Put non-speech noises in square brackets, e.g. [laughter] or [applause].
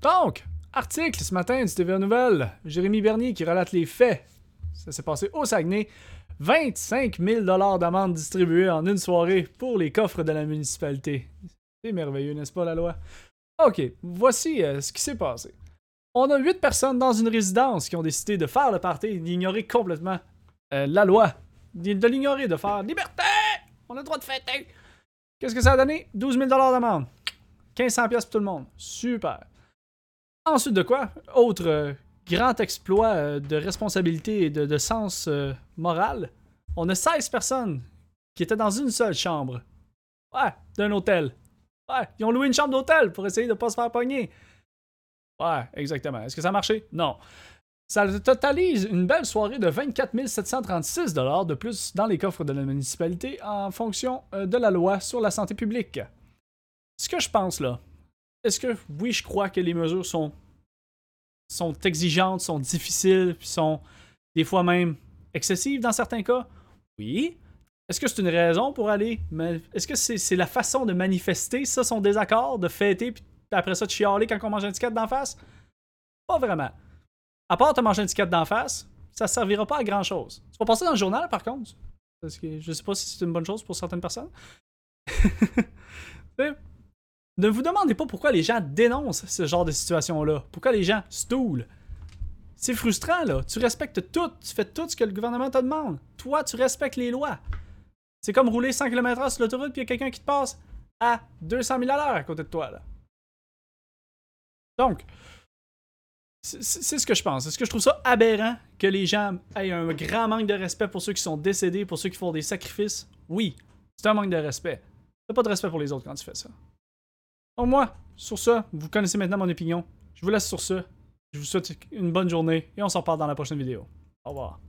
Donc, article ce matin du TVA Nouvelle. Jérémy Bernier qui relate les faits. Ça s'est passé au Saguenay. 25 000 d'amende distribuées en une soirée pour les coffres de la municipalité. C'est merveilleux, n'est-ce pas, la loi? Ok, voici euh, ce qui s'est passé. On a 8 personnes dans une résidence qui ont décidé de faire le party, d'ignorer complètement euh, la loi, de l'ignorer, de faire liberté! On a le droit de fêter! Qu'est-ce que ça a donné? 12 000 d'amende. 1500 pièces pour tout le monde. Super. Ensuite de quoi? Autre euh, grand exploit euh, de responsabilité et de, sens euh, moral. On a 16 personnes qui étaient dans une seule chambre. Ouais, d'un hôtel. Ouais, ils ont loué une chambre d'hôtel pour essayer de ne pas se faire pogner. Ouais, exactement. Est-ce que ça a marché? Non. Ça totalise une belle soirée de 24 736 de plus dans les coffres de la municipalité en fonction de la loi sur la santé publique. Ce que je pense là, est-ce que oui, je crois que les mesures sont sont exigeantes, sont difficiles, puis sont des fois même excessives dans certains cas? Oui. Est-ce que c'est une raison pour aller. Est-ce que c'est la façon de manifester ça, son désaccord, de fêter, puis après ça, de chialer quand on mange un ticket d'en face? Pas vraiment. À part te manger un ticket d'en face, ça servira pas à grand chose. Tu vas passer dans le journal, par contre? Parce que je sais pas si c'est une bonne chose pour certaines personnes. [laughs] Ne vous demandez pas pourquoi les gens dénoncent ce genre de situation-là. Pourquoi les gens stoulent. C'est frustrant, là. Tu respectes tout. Tu fais tout ce que le gouvernement te demande. Toi, tu respectes les lois. C'est comme rouler 100 km/h sur l'autoroute puis il y a quelqu'un qui te passe à 200 000 à l'heure à côté de toi, là. Donc, c'est ce que je pense. Est-ce que je trouve ça aberrant que les gens aient un grand manque de respect pour ceux qui sont décédés, pour ceux qui font des sacrifices? Oui, c'est un manque de respect. T'as pas de respect pour les autres quand tu fais ça. Donc moi, sur ça, vous connaissez maintenant mon opinion. Je vous laisse sur ça. Je vous souhaite une bonne journée et on s'en reparle dans la prochaine vidéo. Au revoir.